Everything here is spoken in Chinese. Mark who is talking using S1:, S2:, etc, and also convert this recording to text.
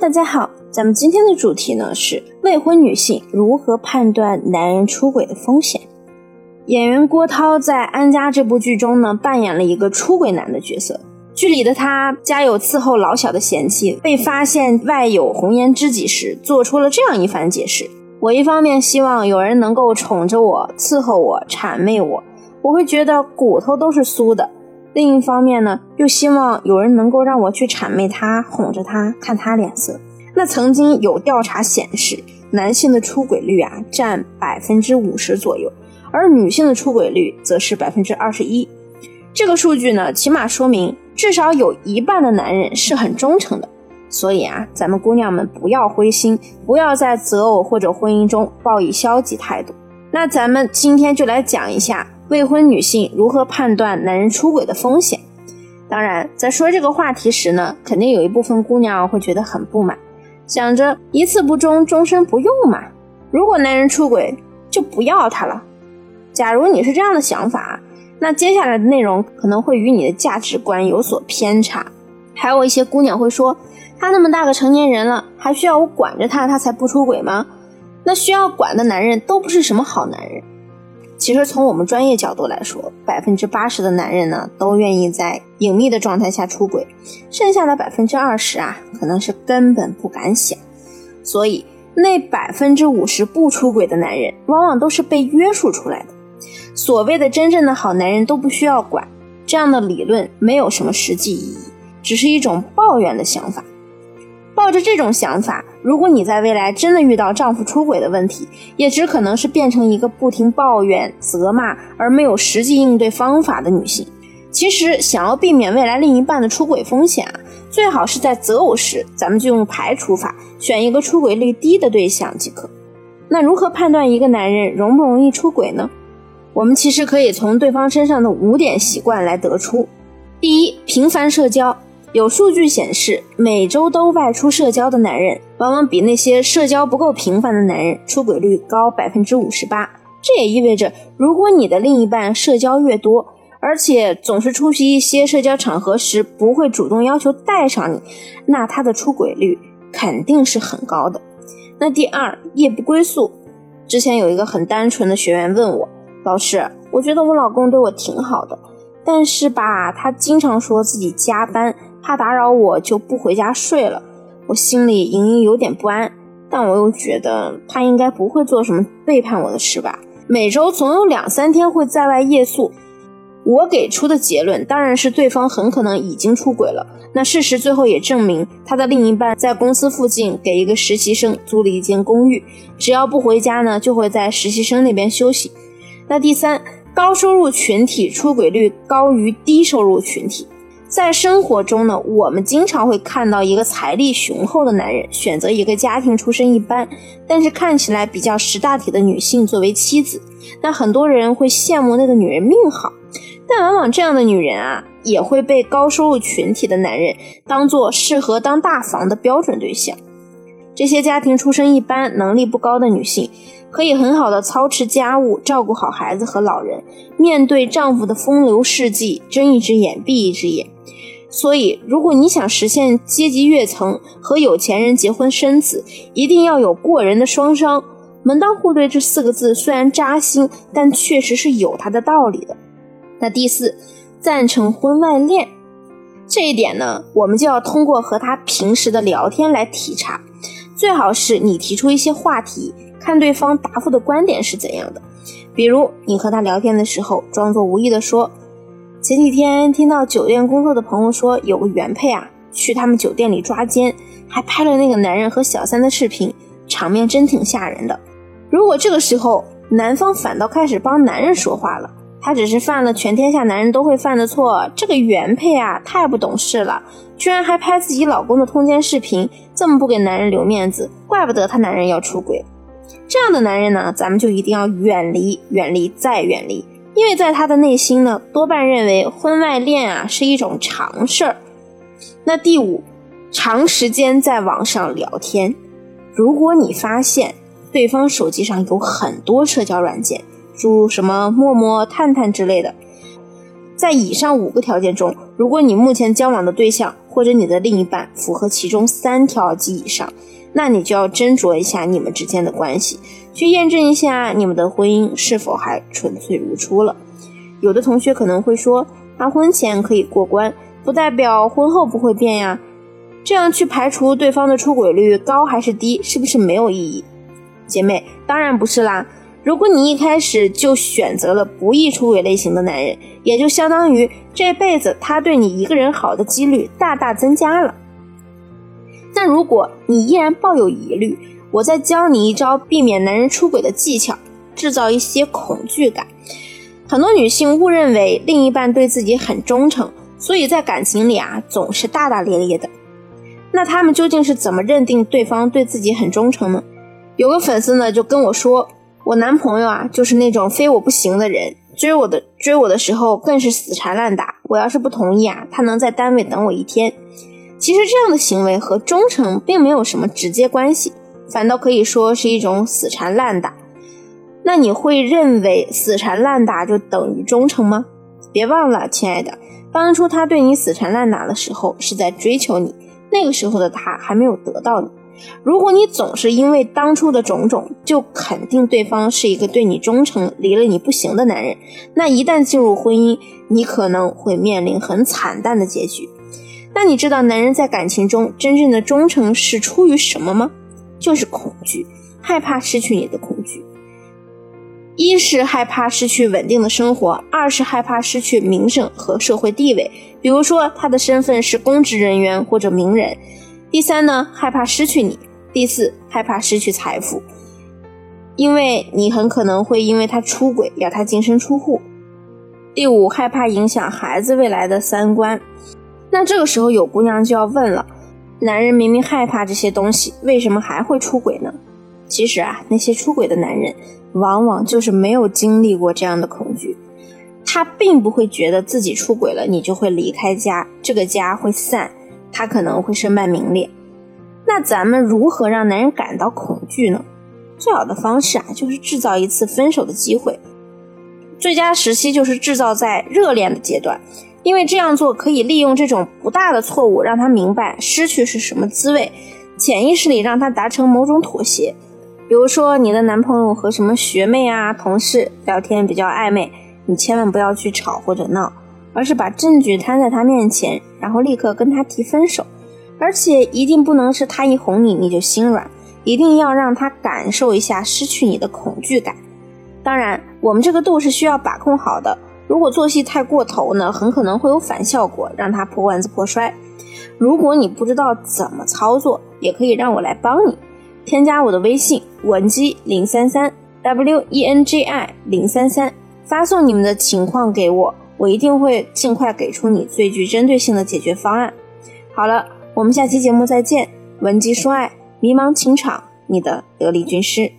S1: 大家好，咱们今天的主题呢是未婚女性如何判断男人出轨的风险。演员郭涛在《安家》这部剧中呢，扮演了一个出轨男的角色。剧里的他家有伺候老小的贤妻，被发现外有红颜知己时，做出了这样一番解释：我一方面希望有人能够宠着我、伺候我、谄媚我，我会觉得骨头都是酥的。另一方面呢，又希望有人能够让我去谄媚他、哄着他、看他脸色。那曾经有调查显示，男性的出轨率啊占百分之五十左右，而女性的出轨率则是百分之二十一。这个数据呢，起码说明至少有一半的男人是很忠诚的。所以啊，咱们姑娘们不要灰心，不要在择偶或者婚姻中抱以消极态度。那咱们今天就来讲一下。未婚女性如何判断男人出轨的风险？当然，在说这个话题时呢，肯定有一部分姑娘会觉得很不满，想着一次不忠，终身不用嘛。如果男人出轨，就不要他了。假如你是这样的想法，那接下来的内容可能会与你的价值观有所偏差。还有一些姑娘会说，他那么大个成年人了，还需要我管着他，他才不出轨吗？那需要管的男人都不是什么好男人。其实从我们专业角度来说，百分之八十的男人呢都愿意在隐秘的状态下出轨，剩下的百分之二十啊，可能是根本不敢想。所以那百分之五十不出轨的男人，往往都是被约束出来的。所谓的真正的好男人都不需要管，这样的理论没有什么实际意义，只是一种抱怨的想法。抱着这种想法，如果你在未来真的遇到丈夫出轨的问题，也只可能是变成一个不停抱怨、责骂而没有实际应对方法的女性。其实，想要避免未来另一半的出轨风险啊，最好是在择偶时，咱们就用排除法，选一个出轨率低的对象即可。那如何判断一个男人容不容易出轨呢？我们其实可以从对方身上的五点习惯来得出：第一，频繁社交。有数据显示，每周都外出社交的男人，往往比那些社交不够频繁的男人出轨率高百分之五十八。这也意味着，如果你的另一半社交越多，而且总是出席一些社交场合时不会主动要求带上你，那他的出轨率肯定是很高的。那第二，夜不归宿。之前有一个很单纯的学员问我，老师，我觉得我老公对我挺好的，但是吧，他经常说自己加班。怕打扰我就不回家睡了，我心里隐隐有点不安，但我又觉得他应该不会做什么背叛我的事吧。每周总有两三天会在外夜宿，我给出的结论当然是对方很可能已经出轨了。那事实最后也证明，他的另一半在公司附近给一个实习生租了一间公寓，只要不回家呢，就会在实习生那边休息。那第三，高收入群体出轨率高于低收入群体。在生活中呢，我们经常会看到一个财力雄厚的男人选择一个家庭出身一般，但是看起来比较识大体的女性作为妻子。那很多人会羡慕那个女人命好，但往往这样的女人啊，也会被高收入群体的男人当做适合当大房的标准对象。这些家庭出身一般、能力不高的女性，可以很好的操持家务，照顾好孩子和老人，面对丈夫的风流事迹，睁一只眼闭一只眼。所以，如果你想实现阶级跃层和有钱人结婚生子，一定要有过人的双商。门当户对这四个字虽然扎心，但确实是有它的道理的。那第四，赞成婚外恋这一点呢，我们就要通过和他平时的聊天来体察。最好是你提出一些话题，看对方答复的观点是怎样的。比如，你和他聊天的时候，装作无意的说。前几天听到酒店工作的朋友说，有个原配啊去他们酒店里抓奸，还拍了那个男人和小三的视频，场面真挺吓人的。如果这个时候男方反倒开始帮男人说话了，他只是犯了全天下男人都会犯的错，这个原配啊太不懂事了，居然还拍自己老公的通奸视频，这么不给男人留面子，怪不得他男人要出轨。这样的男人呢，咱们就一定要远离，远离再远离。因为在他的内心呢，多半认为婚外恋啊是一种常事儿。那第五，长时间在网上聊天，如果你发现对方手机上有很多社交软件，诸如什么陌陌、探探之类的，在以上五个条件中，如果你目前交往的对象或者你的另一半符合其中三条及以上，那你就要斟酌一下你们之间的关系，去验证一下你们的婚姻是否还纯粹如初了。有的同学可能会说，他婚前可以过关，不代表婚后不会变呀。这样去排除对方的出轨率高还是低，是不是没有意义？姐妹，当然不是啦。如果你一开始就选择了不易出轨类型的男人，也就相当于这辈子他对你一个人好的几率大大增加了。那如果你依然抱有疑虑，我再教你一招避免男人出轨的技巧，制造一些恐惧感。很多女性误认为另一半对自己很忠诚，所以在感情里啊总是大大咧咧的。那他们究竟是怎么认定对方对自己很忠诚呢？有个粉丝呢就跟我说，我男朋友啊就是那种非我不行的人，追我的追我的时候更是死缠烂打。我要是不同意啊，他能在单位等我一天。其实这样的行为和忠诚并没有什么直接关系，反倒可以说是一种死缠烂打。那你会认为死缠烂打就等于忠诚吗？别忘了，亲爱的，当初他对你死缠烂打的时候是在追求你，那个时候的他还没有得到你。如果你总是因为当初的种种就肯定对方是一个对你忠诚、离了你不行的男人，那一旦进入婚姻，你可能会面临很惨淡的结局。那你知道男人在感情中真正的忠诚是出于什么吗？就是恐惧，害怕失去你的恐惧。一是害怕失去稳定的生活，二是害怕失去名声和社会地位，比如说他的身份是公职人员或者名人。第三呢，害怕失去你；第四，害怕失去财富，因为你很可能会因为他出轨要他净身出户。第五，害怕影响孩子未来的三观。那这个时候有姑娘就要问了：男人明明害怕这些东西，为什么还会出轨呢？其实啊，那些出轨的男人。往往就是没有经历过这样的恐惧，他并不会觉得自己出轨了，你就会离开家，这个家会散，他可能会身败名裂。那咱们如何让男人感到恐惧呢？最好的方式啊，就是制造一次分手的机会。最佳时期就是制造在热恋的阶段，因为这样做可以利用这种不大的错误，让他明白失去是什么滋味，潜意识里让他达成某种妥协。比如说，你的男朋友和什么学妹啊、同事聊天比较暧昧，你千万不要去吵或者闹，而是把证据摊在他面前，然后立刻跟他提分手。而且一定不能是他一哄你你就心软，一定要让他感受一下失去你的恐惧感。当然，我们这个度是需要把控好的。如果做戏太过头呢，很可能会有反效果，让他破罐子破摔。如果你不知道怎么操作，也可以让我来帮你。添加我的微信文姬零三三 w e n g i 零三三，发送你们的情况给我，我一定会尽快给出你最具针对性的解决方案。好了，我们下期节目再见。文姬说爱，迷茫情场，你的得力军师。